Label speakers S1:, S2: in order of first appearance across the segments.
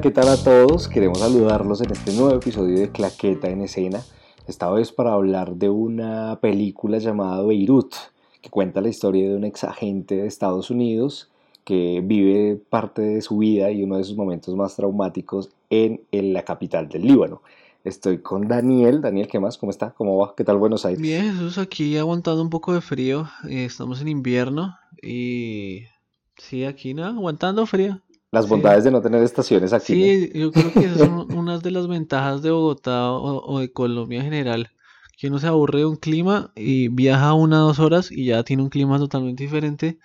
S1: ¿qué tal a todos? Queremos saludarlos en este nuevo episodio de Claqueta en Escena. Esta vez para hablar de una película llamada Beirut, que cuenta la historia de un ex agente de Estados Unidos que vive parte de su vida y uno de sus momentos más traumáticos en, la capital del Líbano. Estoy con Daniel. Daniel, ¿qué más? ¿Cómo está? ¿Cómo va? ¿Qué tal Buenos Aires?
S2: Bien, Jesús, aquí aguantando un poco de frío. Eh, estamos en invierno y sí, aquí nada, aguantando frío.
S1: Las bondades de no tener estaciones aquí.
S2: Sí, yo creo que esas son unas de las ventajas de Bogotá o, de Colombia en general. Que uno se aburre de un clima y viaja una o dos horas y ya tiene un clima totalmente diferente.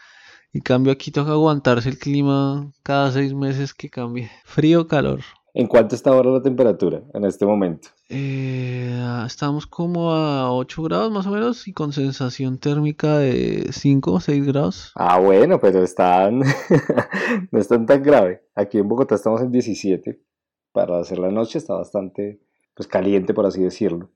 S2: Y cambio aquí toca aguantarse el clima cada seis meses que cambie. Frío o calor.
S1: ¿En cuánto está ahora la temperatura en este momento?
S2: Eh, estamos como a 8 grados más o menos y con sensación térmica de 5 o 6 grados.
S1: Ah, bueno, pero están no están tan grave. Aquí en Bogotá estamos en 17. Para hacer la noche está bastante pues, caliente, por así decirlo.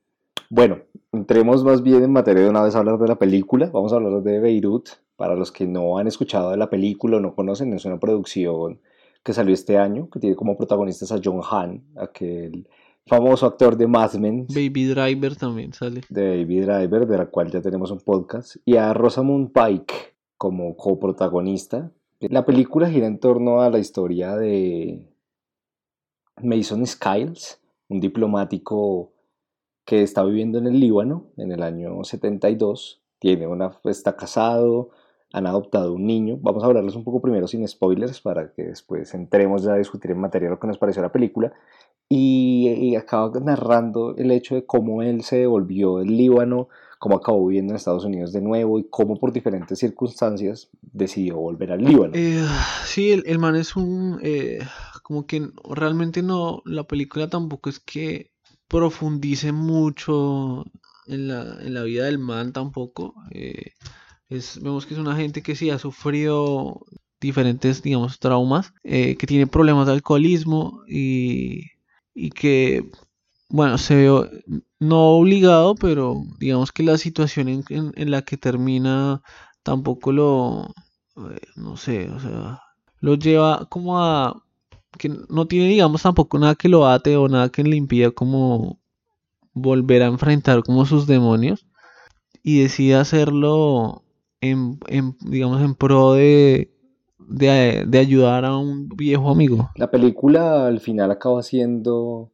S1: Bueno, entremos más bien en materia de una vez a hablar de la película. Vamos a hablar de Beirut. Para los que no han escuchado de la película o no conocen, es una producción que salió este año, que tiene como protagonistas a John Hahn, aquel famoso actor de Mad Men.
S2: Baby Driver también sale.
S1: De Baby Driver, de la cual ya tenemos un podcast. Y a Rosamund Pike como coprotagonista. La película gira en torno a la historia de Mason Skiles, un diplomático que está viviendo en el Líbano en el año 72. Tiene una, está casado, han adoptado un niño. Vamos a hablarles un poco primero sin spoilers para que después entremos ya a discutir en materia lo que nos pareció la película. Y, acaba narrando el hecho de cómo él se devolvió del Líbano, cómo acabó viviendo en Estados Unidos de nuevo y cómo por diferentes circunstancias decidió volver al Líbano.
S2: Eh, sí, el, man es un... Eh, como que realmente no, la película tampoco es que profundice mucho en la, en la vida del man tampoco. Eh, vemos que es una gente que sí ha sufrido diferentes, digamos, traumas, eh, que tiene problemas de alcoholismo y, y que, bueno, se ve no obligado, pero digamos que la situación en, en, la que termina tampoco lo, eh, no sé, o sea, lo lleva como a que no tiene, digamos, tampoco nada que lo ate o nada que le impida como volver a enfrentar como sus demonios y decide hacerlo en, digamos, en pro de, de, ayudar a un viejo amigo.
S1: La película al final acaba siendo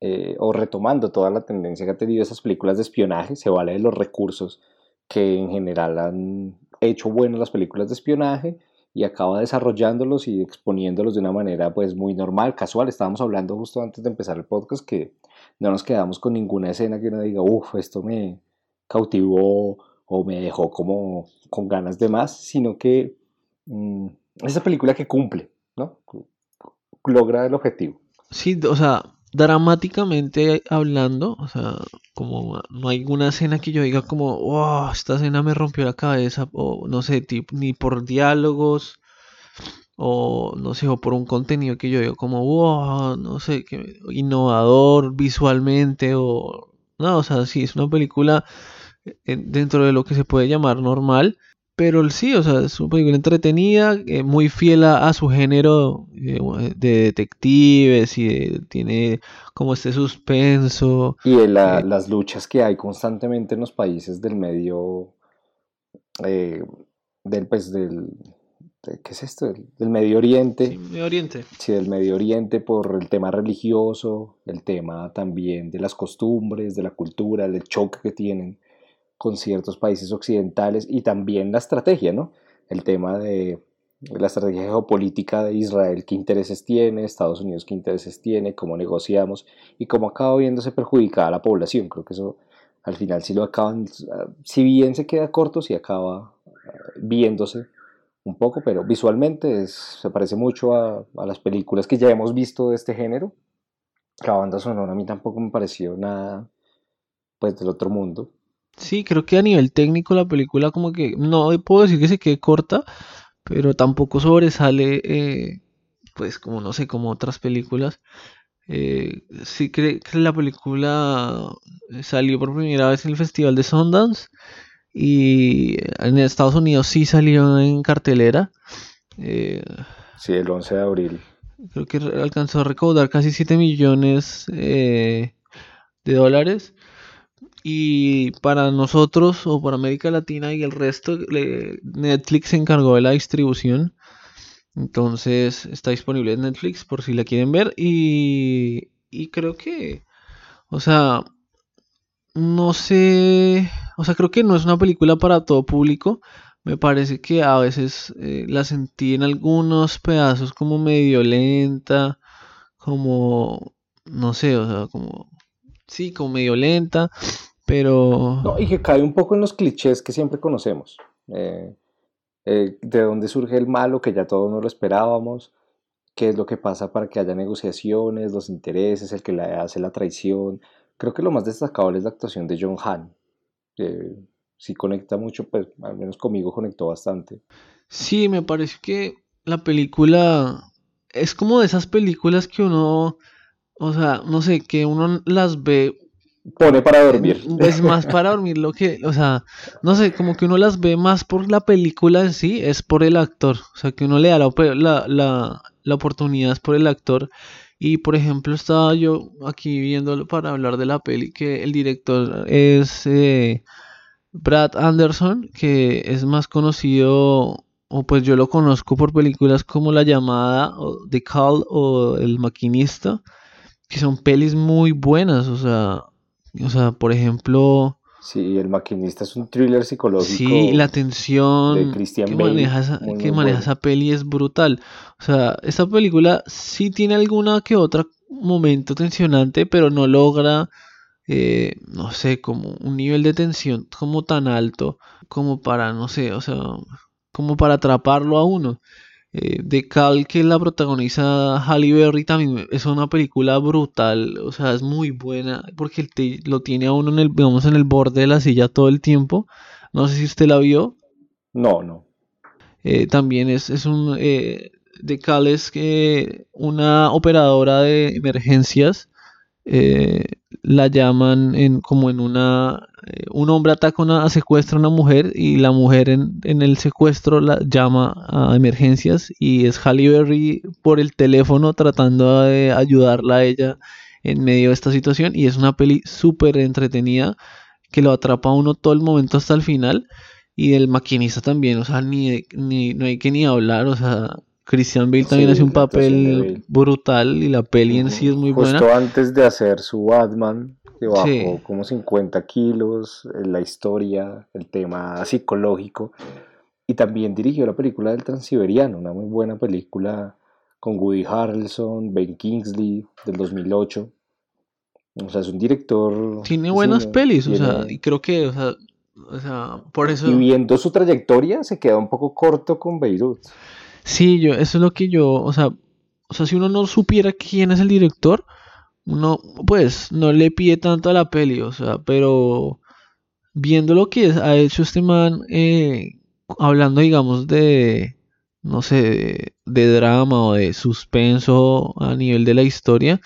S1: eh, o retomando toda la tendencia que ha tenido esas películas de espionaje, se vale de los recursos que en general han hecho buenas las películas de espionaje y acaba desarrollándolos y exponiéndolos de una manera pues muy normal, casual. Estábamos hablando justo antes de empezar el podcast que no nos quedamos con ninguna escena que uno diga, uff, esto me cautivó o me dejó como con ganas de más, sino que mm, esa película que cumple, ¿no? Logra el objetivo.
S2: Sí, o sea, dramáticamente hablando, o sea, como no hay una escena que yo diga como, wow, esta escena me rompió la cabeza, o no sé, ni por diálogos, o no sé, o por un contenido que yo diga como, wow, no sé, que innovador visualmente, o no, o sea, sí, es una película dentro de lo que se puede llamar normal. Pero sí, o sea, es una película entretenida, eh, muy fiel a, su género eh, de detectives y tiene como este suspenso.
S1: Y de eh, las luchas que hay constantemente en los países del medio, del, pues, del, ¿qué es esto? Del, Medio Oriente.
S2: Sí, Medio Oriente.
S1: Sí, del Medio Oriente por el tema religioso, el tema también de las costumbres, de la cultura, el choque que tienen con ciertos países occidentales y también la estrategia, ¿no? El tema de la estrategia geopolítica de Israel, qué intereses tiene, Estados Unidos, qué intereses tiene, cómo negociamos y cómo acaba viéndose perjudicada la población. Creo que eso al final sí lo acaban, si bien se queda corto, sí acaba eh, viéndose un poco, pero visualmente se parece mucho a, a, las películas que ya hemos visto de este género. La banda sonora a mí tampoco me pareció nada pues del otro mundo.
S2: Sí, creo que a nivel técnico la película como que no puedo decir que se quede corta, pero tampoco sobresale, eh, pues como no sé, como otras películas. Eh, sí creo que la película salió por primera vez en el Festival de Sundance y en Estados Unidos sí salió en cartelera.
S1: Eh, sí, el 11 de abril.
S2: creo que alcanzó a recaudar casi 7 millones eh, de dólares. Y para nosotros, o para América Latina y el resto, Netflix se encargó de la distribución. Entonces está disponible en Netflix por si la quieren ver. Y, y creo que, o sea, no sé, o sea, creo que no es una película para todo público. Me parece que a veces eh, la sentí en algunos pedazos como medio lenta, como, no sé, o sea, como, sí, como medio lenta, pero...
S1: No, y que cae un poco en los clichés que siempre conocemos. Eh, eh, de dónde surge el malo, que ya todos no lo esperábamos, qué es lo que pasa para que haya negociaciones, los intereses, el que le hace la traición. Creo que lo más destacable es la actuación de John Han. Eh, sí conecta mucho, pues al menos conmigo conectó bastante.
S2: Sí, me parece que la película es como de esas películas que uno, o sea, no sé, que uno las ve
S1: pone para dormir.
S2: Es más para dormir lo que, o sea, no sé, como que uno las ve más por la película en sí, es por el actor. O sea, que uno le da la, la, la, oportunidad es por el actor. Y por ejemplo, estaba yo aquí viéndolo para hablar de la peli, que el director es eh, Brad Anderson, que es más conocido, o pues yo lo conozco por películas como La llamada, o The Call o El maquinista, que son pelis muy buenas, o sea, o sea, por ejemplo...
S1: Sí, El maquinista es un thriller psicológico.
S2: Sí, la tensión que, maneja, esa, que maneja esa peli es brutal. O sea, esta película sí tiene alguna que otra momento tensionante, pero no logra eh, no sé, como un nivel de tensión como tan alto como para, no sé, o sea, como para atraparlo a uno. Eh, de Cal, que la protagoniza Halle Berry, también es una película brutal, o sea, es muy buena, porque te, lo tiene a uno en el, digamos, en el borde de la silla todo el tiempo. No sé si usted la vio.
S1: No, no.
S2: Eh, también es, es un... de Cal es que una operadora de emergencias eh, la llaman en, como en una... Eh, un hombre ataca una, secuestra a una mujer y la mujer en, el secuestro la llama a emergencias y es Halle Berry por el teléfono tratando de ayudarla a ella en medio de esta situación y es una peli súper entretenida que lo atrapa a uno todo el momento hasta el final y el maquinista también, o sea, ni, ni no hay que ni hablar, o sea, Christian Bale también hace un papel brutal y la peli en sí es muy buena.
S1: Justo antes de hacer su Batman, que bajó como 50 kilos, eh, la historia, el tema psicológico. Y también dirigió la película del Transiberiano, una muy buena película con Woody Harrelson, Ben Kingsley, del 2008. O sea, es un director...
S2: Tiene buenas pelis, o sea, y creo que, o sea, o sea, por eso...
S1: Y viendo su trayectoria, se queda un poco corto con Beirut.
S2: Sí, yo, eso es lo que yo, o sea, o sea, si uno no supiera quién es el director, uno, pues, no le pide tanto a la peli, o sea, pero viendo lo que ha hecho este man, eh, hablando, digamos, de, no sé, de, drama o de suspenso a nivel de la historia,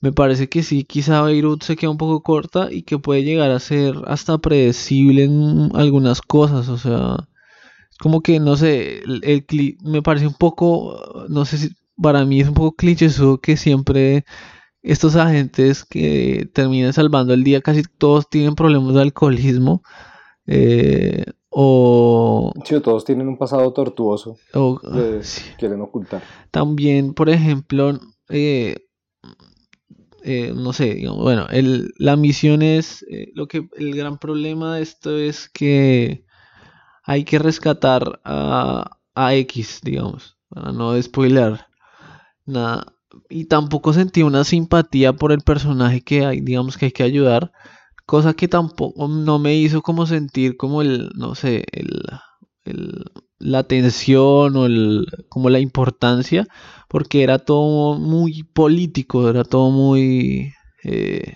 S2: me parece que sí, quizá Beirut se queda un poco corta y que puede llegar a ser hasta predecible en algunas cosas, o sea, como que, no sé, el, me parece un poco, no sé si para mí es un poco cliché que siempre estos agentes que terminan salvando el día, casi todos tienen problemas de alcoholismo. Eh, o...
S1: Sí, todos tienen un pasado tortuoso o, quieren ocultar.
S2: También, por ejemplo, eh, eh, no sé, bueno, el, la misión es, lo que el gran problema de esto es que hay que rescatar a, a X, digamos, para no spoiler nada. Y tampoco sentí una simpatía por el personaje que hay, digamos que hay que ayudar, cosa que tampoco no me hizo como sentir como el, no sé, el, la tensión o el, como la importancia, porque era todo muy político, era todo muy... Eh,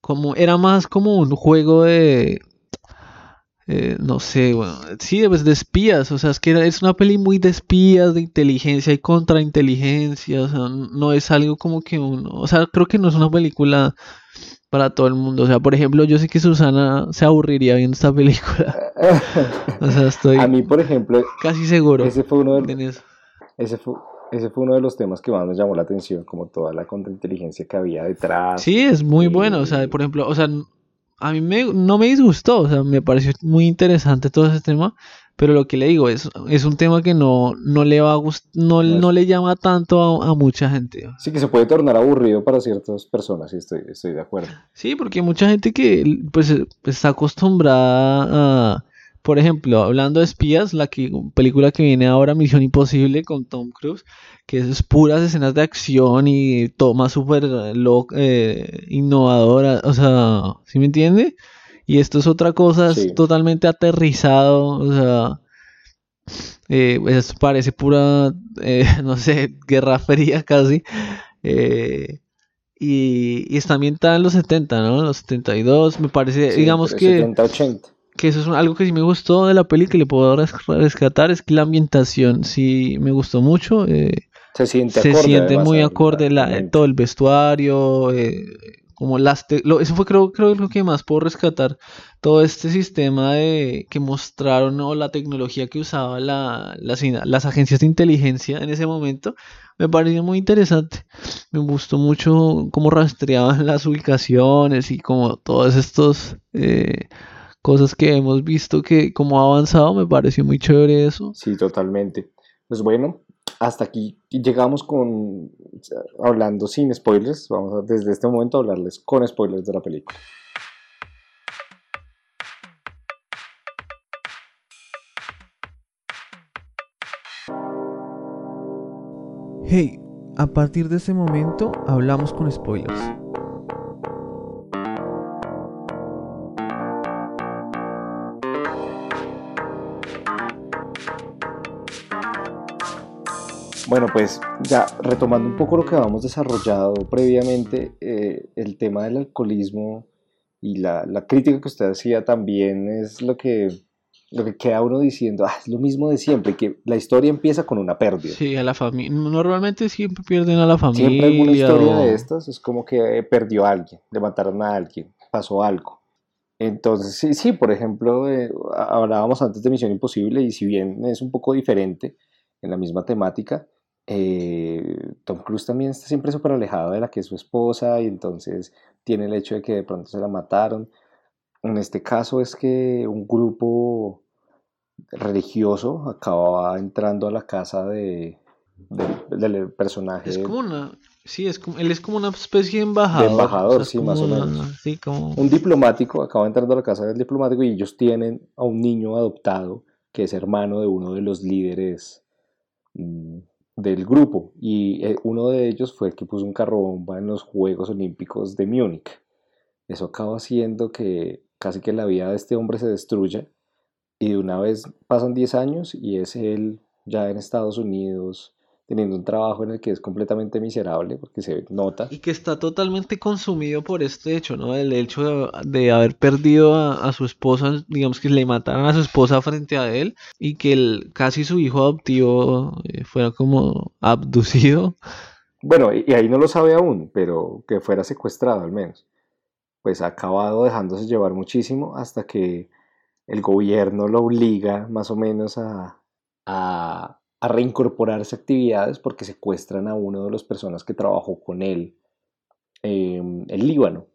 S2: como era más como un juego de, eh, no sé, bueno, sí, pues de espías, o sea, es que es una peli muy de espías, de inteligencia y contrainteligencia, o sea, no es algo como que uno, o sea, creo que no es una película para todo el mundo, o sea, por ejemplo, yo sé que Susana se aburriría viendo esta película, o sea, estoy...
S1: A mí, por ejemplo,
S2: casi seguro.
S1: Ese fue uno de, ese fue, ese fue uno de los temas que más nos llamó la atención, como toda la contrainteligencia que había detrás.
S2: Sí, es muy bueno, o sea, por ejemplo, o sea, a mí me, no me disgustó, o sea, me pareció muy interesante todo ese tema, pero lo que le digo es, es un tema que no, no le va a no, no, le llama tanto a, mucha gente.
S1: Sí, que se puede tornar aburrido para ciertas personas, sí, estoy, estoy de acuerdo.
S2: Sí, porque mucha gente que pues está acostumbrada a por ejemplo, hablando de espías, la que, película que viene ahora, Misión Imposible, con Tom Cruise, que es puras escenas de acción y toma súper eh, innovadora, o sea, ¿sí me entiende? Y esto es otra cosa, es totalmente aterrizado, o sea, eh, parece pura, eh, no sé, guerra fría casi. Eh, y, y, está ambientada en los 70, ¿no? Los 72, me parece, digamos que... 70, 80 que eso es algo que sí me gustó de la peli que le puedo rescatar, es que la ambientación sí me gustó mucho. Eh,
S1: se siente,
S2: se siente muy acorde la, todo el vestuario, eh, como las eso fue creo creo lo que más puedo rescatar todo este sistema de que mostraron o la tecnología que usaba la, las agencias de inteligencia en ese momento me pareció muy interesante me gustó mucho cómo rastreaban las ubicaciones y como todos estos eh, cosas que hemos visto que como ha avanzado, me pareció muy chévere eso.
S1: Sí, totalmente. Pues bueno, hasta aquí llegamos con hablando sin spoilers. Vamos a, desde este momento a hablarles con spoilers de la película.
S2: Hey, a partir de ese momento hablamos con spoilers.
S1: Bueno, pues ya retomando un poco lo que habíamos desarrollado previamente, eh, el tema del alcoholismo y la, crítica que usted hacía también es lo que, lo que queda uno diciendo, ah, es lo mismo de siempre, que la historia empieza con una pérdida.
S2: Sí, a la familia. Normalmente siempre pierden a la familia.
S1: Siempre alguna historia de estas es como que perdió a alguien, le mataron a alguien, pasó algo. Entonces, sí, sí, por ejemplo, eh, hablábamos antes de Misión Imposible y si bien es un poco diferente en la misma temática, eh, Tom Cruise también está siempre súper alejado de la que es su esposa y entonces tiene el hecho de que de pronto se la mataron. En este caso es que un grupo religioso acaba entrando a la casa de, del personaje.
S2: Es como una, sí, es como, él es como una especie de embajador.
S1: De embajador, sí, más o menos. Un diplomático acaba entrando a la casa del diplomático y ellos tienen a un niño adoptado que es hermano de uno de los líderes mm, del grupo y eh, uno de ellos fue el que puso un carro bomba en los Juegos Olímpicos de Múnich. Eso acaba haciendo que casi que la vida de este hombre se destruya y de una vez pasan 10 años y es él ya en Estados Unidos teniendo un trabajo en el que es completamente miserable porque se nota.
S2: Y que está totalmente consumido por este hecho, ¿no? El hecho de, haber perdido a, su esposa, digamos que le mataron a su esposa frente a él y que el, casi su hijo adoptivo eh, fuera como abducido.
S1: Bueno, y, ahí no lo sabe aún, pero que fuera secuestrado al menos. Pues ha acabado dejándose llevar muchísimo hasta que el gobierno lo obliga más o menos a, a a reincorporarse actividades porque secuestran a uno de las personas que trabajó con él en el Líbano.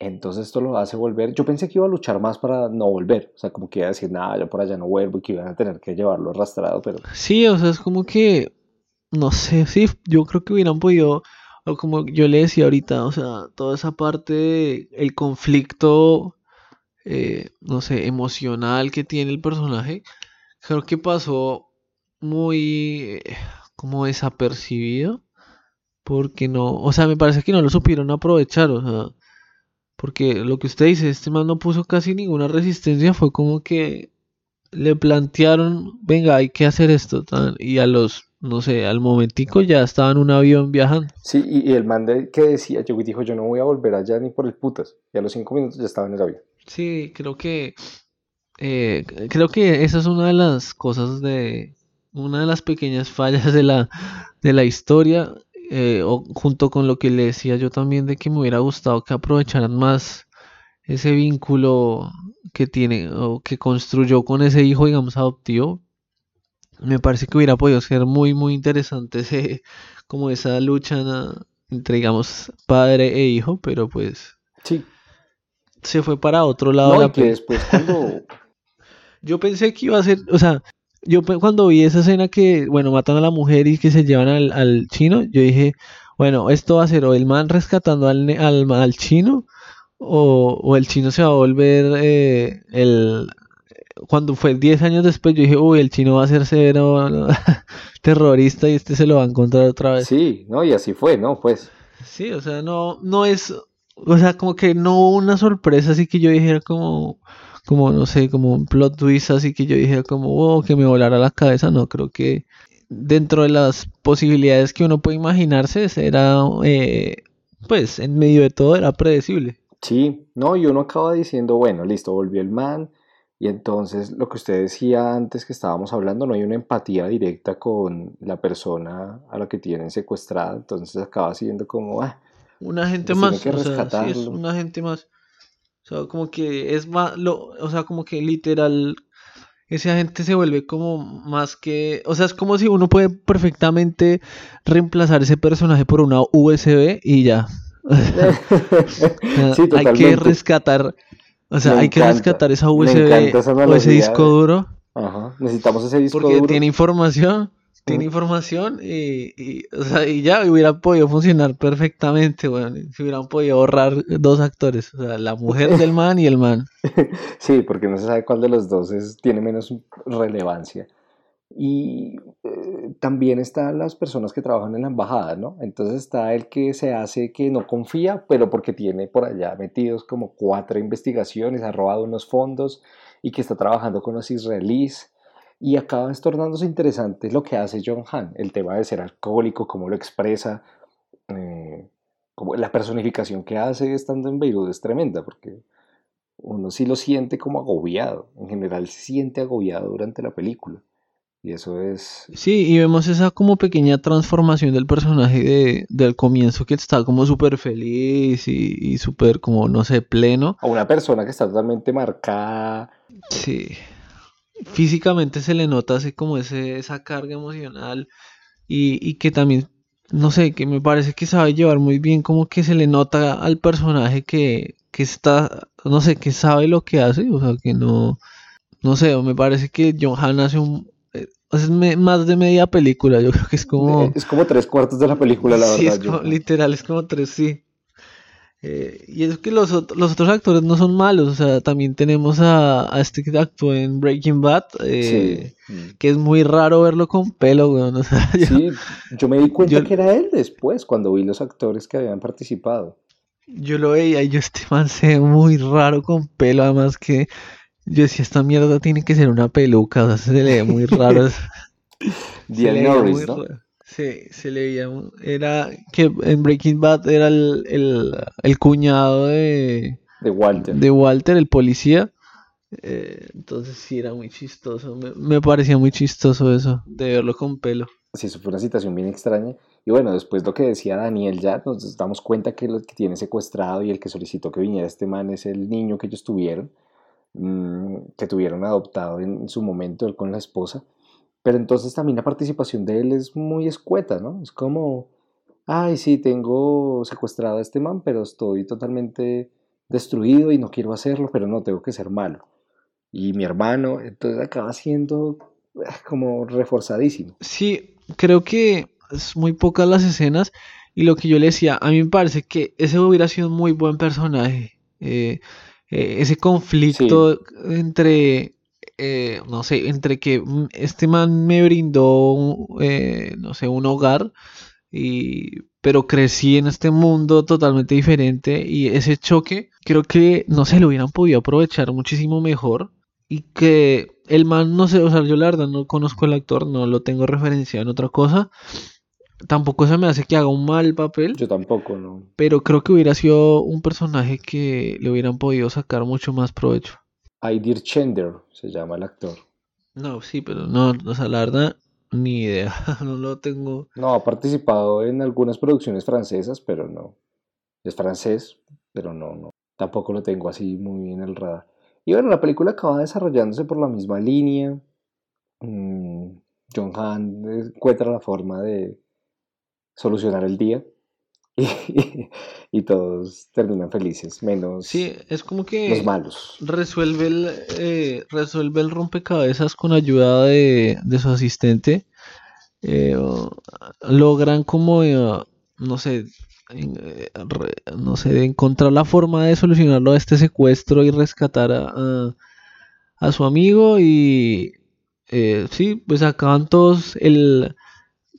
S1: Entonces esto lo hace volver. Yo pensé que iba a luchar más para no volver. O sea, como que iba a decir, nada, yo por allá no vuelvo y que iban a tener que llevarlo arrastrado, pero...
S2: Sí, o sea, es como que... No sé, sí, yo creo que hubieran podido... O como yo le decía ahorita, o sea, toda esa parte del el conflicto, eh, no sé, emocional que tiene el personaje, creo que pasó muy como desapercibido porque no, o sea, me parece que no lo supieron aprovechar, o sea, porque lo que usted dice, este man no puso casi ninguna resistencia, fue como que le plantearon, venga, hay que hacer esto, y a los, no sé, al momentico ya estaba en un avión viajando.
S1: Sí, y, el man que decía, yo dijo, yo no voy a volver allá ni por el putas, y a los cinco minutos ya estaba en el avión.
S2: Sí, creo que, eh, creo que esa es una de las cosas de, una de las pequeñas fallas de la, de la historia, eh, junto con lo que le decía yo también de que me hubiera gustado que aprovecharan más ese vínculo que tiene o que construyó con ese hijo, digamos, adoptivo, me parece que hubiera podido ser muy, muy interesante ese, como esa lucha entre, digamos, padre e hijo, pero pues...
S1: Sí.
S2: Se fue para otro lado.
S1: No, la que después cuando...
S2: Yo pensé que iba a ser, o sea, yo cuando vi esa escena que, bueno, matan a la mujer y que se llevan al, al chino, yo dije, bueno, esto va a ser o el man rescatando al, al, al chino o, o, el chino se va a volver eh, el... Cuando fue 10 años después yo dije, uy, el chino va a ser severo terrorista y este se lo va a encontrar otra vez.
S1: Sí, no, y así fue, ¿no? Pues.
S2: Sí, o sea, no, no es, o sea, como que no hubo una sorpresa así que yo dijera como, como, no sé, como un plot twist así que yo dijera como, oh, que me volara la cabeza, no, creo que dentro de las posibilidades que uno puede imaginarse, era, eh, pues, en medio de todo era predecible.
S1: Sí, no, y uno acaba diciendo, bueno, listo, volvió el man, y entonces lo que usted decía antes que estábamos hablando, no hay una empatía directa con la persona a la que tienen secuestrada, entonces acaba siendo como, ah,
S2: una gente más, o sea, es una gente más. O sea, como que es más, lo, o sea, como que literal ese agente se vuelve como más que, o sea, es como si uno puede perfectamente reemplazar ese personaje por una USB y ya. hay que rescatar, o sea, hay que rescatar esa USB o ese disco duro.
S1: Ajá, necesitamos ese disco
S2: porque tiene información tiene información y, o sea, y ya hubiera podido funcionar perfectamente, bueno, si hubieran podido ahorrar dos actores, o sea, la mujer del man y el man.
S1: Sí, porque no se sabe cuál de los dos es, tiene menos relevancia. Y eh, también están las personas que trabajan en la embajada, ¿no? Entonces está el que se hace que no confía, pero porque tiene por allá metidos como cuatro investigaciones, ha robado unos fondos y que está trabajando con los israelíes y acaba estornándose interesante lo que hace John Han, el tema de ser alcohólico, cómo lo expresa, eh, como la personificación que hace estando en Beirut es tremenda, porque uno sí lo siente como agobiado, en general se siente agobiado durante la película. Y eso es...
S2: Sí, y vemos esa como pequeña transformación del personaje de, del comienzo que está como súper feliz y, y súper como, no sé, pleno.
S1: A una persona que está totalmente marcada.
S2: Sí físicamente se le nota así como ese, esa carga emocional y, que también, no sé, que me parece que sabe llevar muy bien, como que se le nota al personaje que, que está, no sé, que sabe lo que hace, o sea, que no, no sé, me parece que John Han hace un, eh, es más de media película, yo creo que es como...
S1: Es como tres cuartos de la película, la
S2: sí,
S1: verdad.
S2: Es literal, es como tres, sí. Eh, y es que los, los, otros actores no son malos, o sea, también tenemos a, a este que actuó en Breaking Bad, eh, que es muy raro verlo con pelo, O
S1: sea, yo, sí, yo me di cuenta que era él después, cuando vi los actores que habían participado.
S2: Yo lo veía y yo este man se ve muy raro con pelo, además que yo decía, esta mierda tiene que ser una peluca, o sea, se le ve muy raro.
S1: Diane Norris, ¿no?
S2: Sí, se le veía. Era que en Breaking Bad era el, cuñado de.
S1: De Walter.
S2: De Walter, el policía. Eh, entonces sí era muy chistoso. Me, parecía muy chistoso eso, de verlo con pelo.
S1: Sí, eso fue una situación bien extraña. Y bueno, después lo que decía Daniel, ya nos damos cuenta que el que tiene secuestrado y el que solicitó que viniera este man es el niño que ellos tuvieron, mm, que tuvieron adoptado en su momento él con la esposa. Pero entonces también la participación de él es muy escueta, ¿no? Es como, ay, sí, tengo secuestrado a este man, pero estoy totalmente destruido y no quiero hacerlo, pero no, tengo que ser malo. Y mi hermano, entonces acaba siendo ah, como reforzadísimo.
S2: Sí, creo que es muy pocas las escenas y lo que yo le decía, a mí me parece que ese hubiera sido un muy buen personaje. Eh, eh, ese conflicto entre eh, no sé, entre que este man me brindó, eh, no sé, un hogar, y, pero crecí en este mundo totalmente diferente y ese choque creo que no se lo hubieran podido aprovechar muchísimo mejor y que el man, no sé, o sea, yo la verdad no conozco al actor, no lo tengo referenciado en otra cosa. Tampoco se me hace que haga un mal papel.
S1: Yo tampoco, no.
S2: Pero creo que hubiera sido un personaje que le hubieran podido sacar mucho más provecho.
S1: Aidir Chender se llama el actor.
S2: No, sí, pero no, o sea, la verdad, ni idea, no lo tengo.
S1: No, ha participado en algunas producciones francesas, pero no. Es francés, pero no, no. Tampoco lo tengo así muy en el radar. Y bueno, la película acaba desarrollándose por la misma línea. Mm, John Han encuentra la forma de solucionar el día y, todos terminan felices, menos
S2: sí, es como que
S1: los malos.
S2: Resuelve el, eh, resuelve el rompecabezas con ayuda de, su asistente. Eh, logran como, eh, no sé, no sé, encontrar la forma de solucionarlo a este secuestro y rescatar a, a su amigo y sí, pues acaban todos el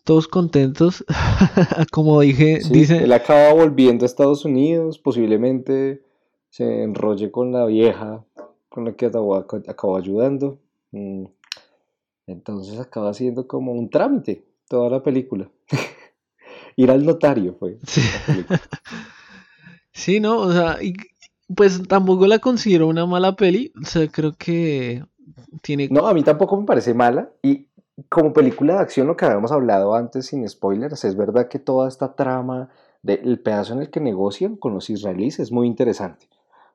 S2: todos contentos. Como dije, dice.
S1: Él acaba volviendo a Estados Unidos, posiblemente se enrolle con la vieja con la que acabó, ayudando. Mm. Entonces acaba siendo como un trámite toda la película. Ir al notario fue.
S2: Sí. no, o sea, pues tampoco la considero una mala peli. O sea, creo que tiene.
S1: No, a mí tampoco me parece mala. Y como película de acción, lo que habíamos hablado antes sin spoilers, es verdad que toda esta trama del pedazo en el que negocian con los israelíes es muy interesante,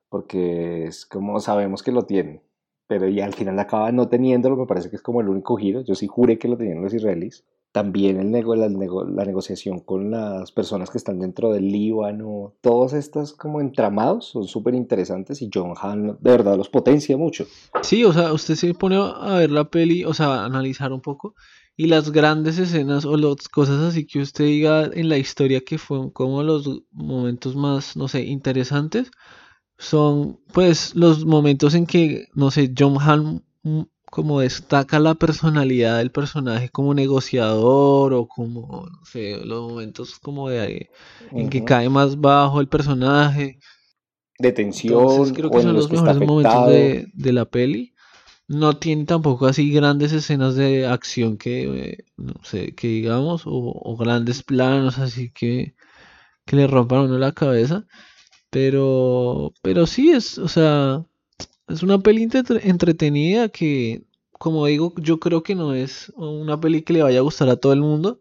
S1: porque es como sabemos que lo tienen, pero y al final acaban no teniéndolo, me parece que es como el único giro, yo sí juré que lo tenían los israelíes, también el nego la, la, negociación con las personas que están dentro del Líbano, todos estos como entramados son súper interesantes y John Han de verdad los potencia mucho.
S2: Sí, o sea, usted se pone a ver la peli, o sea, a analizar un poco y las grandes escenas o las cosas así que usted diga en la historia que fueron como los momentos más, no sé, interesantes, son pues los momentos en que, no sé, John Han como destaca la personalidad del personaje como negociador o como, no sé, los momentos como de en que cae más bajo el personaje.
S1: De tensión.
S2: creo que son los, mejores momentos de, la peli. No tiene tampoco así grandes escenas de acción que, no sé, que digamos, o, grandes planos así que, que le rompan a uno la cabeza. Pero, pero sí es, o sea, es una peli entretenida que, como digo, yo creo que no es una peli que le vaya a gustar a todo el mundo,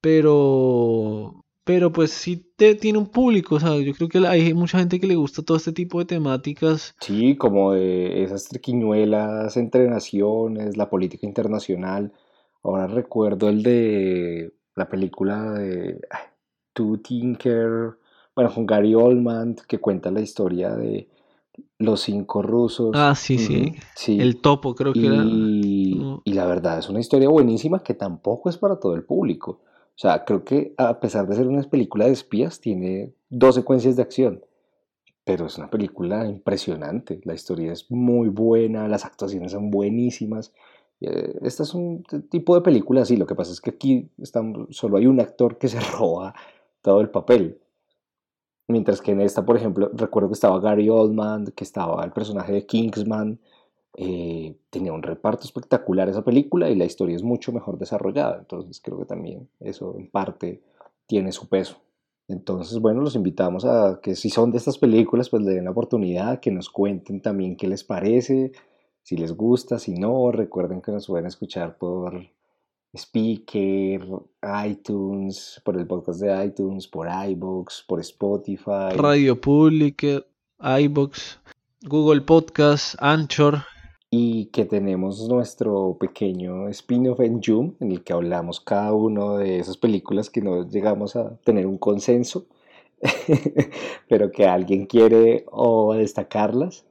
S2: pero, pero pues sí te, tiene un público, o sea, yo creo que hay mucha gente que le gusta todo este tipo de temáticas.
S1: Sí, como de esas triquiñuelas entre naciones, la política internacional. Ahora recuerdo el de la película de To Tinker, bueno, con Gary Oldman, que cuenta la historia de los cinco rusos.
S2: Ah, sí, sí, El topo creo que era.
S1: Y la verdad es una historia buenísima que tampoco es para todo el público. O sea, creo que a pesar de ser una película de espías, tiene dos secuencias de acción. Pero es una película impresionante. La historia es muy buena, las actuaciones son buenísimas. Esta es un tipo de película así. Lo que pasa es que aquí solo hay un actor que se roba todo el papel. Mientras que en esta, por ejemplo, recuerdo que estaba Gary Oldman, que estaba el personaje de Kingsman. Eh, tenía un reparto espectacular esa película y la historia es mucho mejor desarrollada. Entonces creo que también eso en parte tiene su peso. Entonces, bueno, los invitamos a que si son de estas películas, pues le den la oportunidad, que nos cuenten también qué les parece, si les gusta, si no, recuerden que nos pueden escuchar por Speaker, iTunes, por el podcast de iTunes, por iBox, por Spotify.
S2: Radio Public, iBox, Google Podcast, Anchor.
S1: Y que tenemos nuestro pequeño spin-off en Zoom, en el que hablamos cada uno de esas películas que no llegamos a tener un consenso, pero que alguien quiere o destacarlas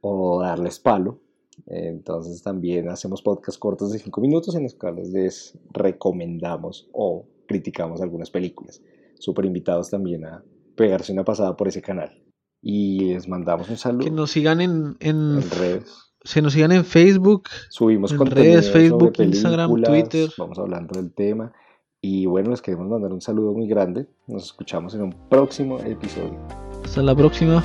S1: o darles palo. Entonces también hacemos podcasts cortos de 5 minutos en los cuales les recomendamos o criticamos algunas películas. Súper invitados también a pegarse una pasada por ese canal. Y les mandamos un saludo.
S2: Que nos sigan en, en, redes. Se nos sigan en Facebook.
S1: Subimos en redes, Facebook, Instagram, Twitter. Vamos hablando del tema. Y bueno, les queremos mandar un saludo muy grande. Nos escuchamos en un próximo episodio.
S2: Hasta la próxima.